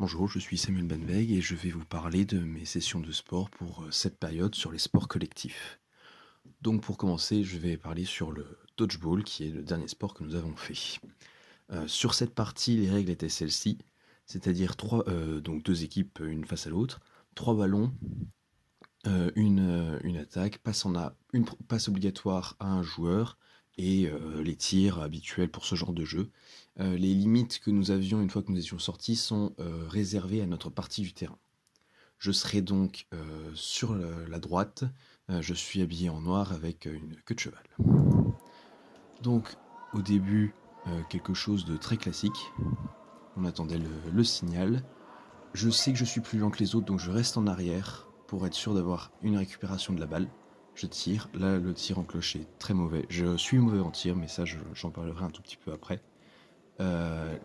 Bonjour, je suis Samuel Benweg et je vais vous parler de mes sessions de sport pour euh, cette période sur les sports collectifs. Donc pour commencer, je vais parler sur le dodgeball qui est le dernier sport que nous avons fait. Euh, sur cette partie, les règles étaient celles-ci, c'est-à-dire trois, euh, donc deux équipes une face à l'autre, trois ballons, une, attaque, passe, une passe obligatoire à un joueur et les tirs habituels pour ce genre de jeu. Euh, les limites que nous avions une fois que nous étions sortis sont euh, réservées à notre partie du terrain. Je serai donc euh, sur la droite, je suis habillé en noir avec une queue de cheval. Donc au début, quelque chose de très classique. On attendait le, signal. Je sais que je suis plus lent que les autres, donc je reste en arrière pour être sûr d'avoir une récupération de la balle. Je tire. Là, le tir en clocher très mauvais. Je suis mauvais en tir, mais ça, j'en parlerai un tout petit peu après. Euh,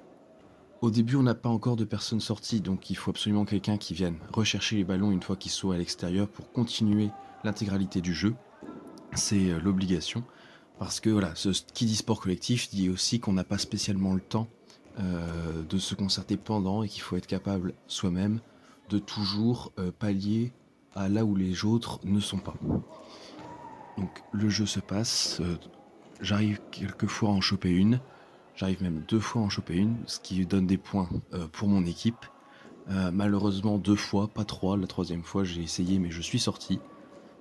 au début, on n'a pas encore de personnes sorties, donc il faut absolument quelqu'un qui vienne rechercher les ballons une fois qu'ils sont à l'extérieur pour continuer l'intégralité du jeu. C'est euh, l'obligation. Parce que voilà, ce qui dit sport collectif dit aussi qu'on n'a pas spécialement le temps euh, de se concerter pendant et qu'il faut être capable soi-même de toujours pallier là où les autres ne sont pas. Donc le jeu se passe, j'arrive quelquefois à en choper une, J'arrive même deux fois à en choper une, ce qui donne des points euh, pour mon équipe. Euh, malheureusement deux fois, pas trois. La troisième fois j'ai essayé mais je suis sorti.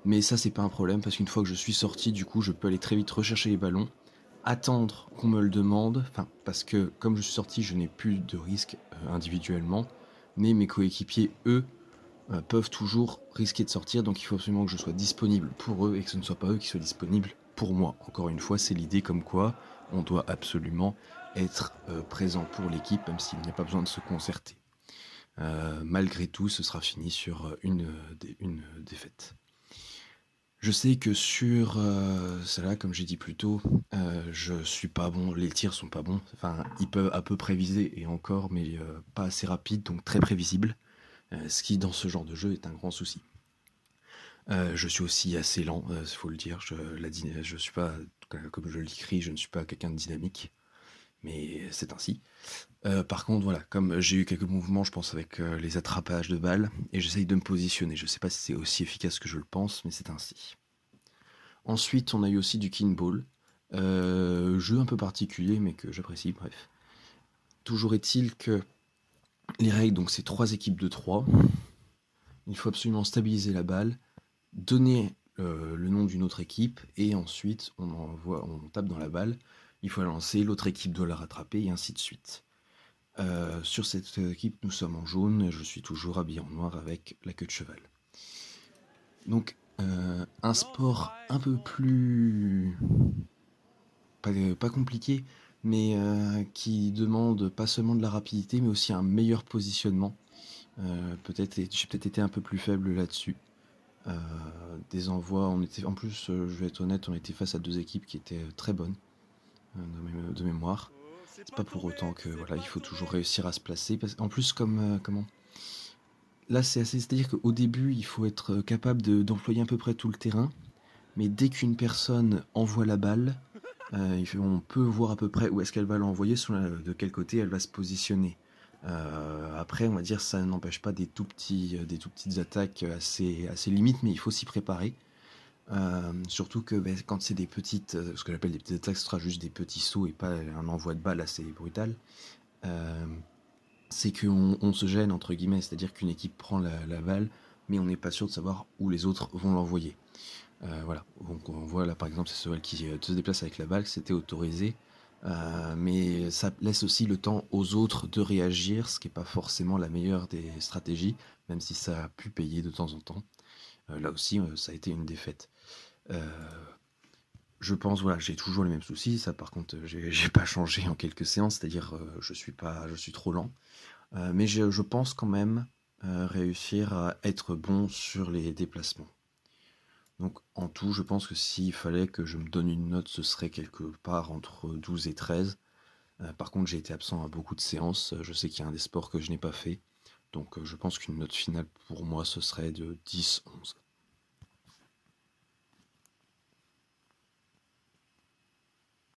Mais ça c'est pas un problème parce qu'une fois que je suis sorti, du coup je peux aller très vite rechercher les ballons, attendre qu'on me le demande. Enfin parce que comme je suis sorti, je n'ai plus de risque euh, individuellement. Mais mes coéquipiers, eux, peuvent toujours risquer de sortir. Donc il faut absolument que je sois disponible pour eux et que ce ne soit pas eux qui soient disponibles pour moi. Encore une fois, c'est l'idée comme quoi on doit absolument être euh, présent pour l'équipe, même s'il n'y a pas besoin de se concerter. Euh, malgré tout, ce sera fini sur euh, une, défaite. Je sais que sur cela, comme j'ai dit plus tôt, je suis pas bon, les tirs sont pas bons. Enfin, ils peuvent à peu près viser et encore, mais pas assez rapide, donc très prévisible. Ce qui, dans ce genre de jeu, est un grand souci. Euh, je suis aussi assez lent, il euh, faut le dire. Je, la, suis pas, comme je l'écris, je ne suis pas quelqu'un de dynamique, mais c'est ainsi. Euh, par contre, voilà, comme j'ai eu quelques mouvements, je pense avec les attrapages de balles, et j'essaye de me positionner. Je ne sais pas si c'est aussi efficace que je le pense, mais c'est ainsi. Ensuite, on a eu aussi du kinball, jeu un peu particulier, mais que j'apprécie. Bref, toujours est-il que les règles, donc c'est trois équipes de trois. Il faut absolument stabiliser la balle donner euh, le nom d'une autre équipe et ensuite on, tape dans la balle. Il faut la lancer, l'autre équipe doit la rattraper et ainsi de suite. Euh, sur cette équipe, nous sommes en jaune. Je suis toujours habillé en noir avec la queue de cheval. Donc, euh, un sport un peu plus. pas, compliqué, mais qui demande pas seulement de la rapidité, mais aussi un meilleur positionnement. peut-être, j'ai peut-être été un peu plus faible là-dessus. Euh, des envois, on était, en plus, euh, je vais être honnête, on était face à deux équipes qui étaient très bonnes euh, de, mémoire. C'est pas pour autant que voilà, il faut toujours réussir à se placer. en plus, comme comment Là, c'est assez, c'est-à-dire qu'au début, il faut être capable d'employer à peu près tout le terrain, mais dès qu'une personne envoie la balle, on peut voir à peu près où est-ce qu'elle va l'envoyer, de quel côté elle va se positionner. Euh, après, on va dire, ça n'empêche pas des tout petits, euh, des tout petites attaques assez, assez limites, mais il faut s'y préparer. Euh, surtout que ben, quand c'est des petites, ce que j'appelle des petites attaques, ce sera juste des petits sauts et pas un envoi de balle assez brutal. c'est qu'on on se gêne entre guillemets, c'est-à-dire qu'une équipe prend la, balle, mais on n'est pas sûr de savoir où les autres vont l'envoyer. Voilà. Donc on voit là par exemple, c'est celle qui se déplace avec la balle, c'était autorisé. Euh, mais ça laisse aussi le temps aux autres de réagir, ce qui n'est pas forcément la meilleure des stratégies, même si ça a pu payer de temps en temps. Euh, là aussi, euh, ça a été une défaite. je pense, voilà, j'ai toujours les mêmes soucis. Ça, par contre, j'ai pas changé en quelques séances, c'est-à-dire je suis pas, je suis trop lent. mais je pense quand même réussir à être bon sur les déplacements. Donc en tout, je pense que s'il fallait que je me donne une note, ce serait quelque part entre 12 et 13. Euh, par contre, j'ai été absent à beaucoup de séances. Je sais qu'il y a un des sports que je n'ai pas fait. Donc euh, je pense qu'une note finale pour moi, ce serait de 10-11.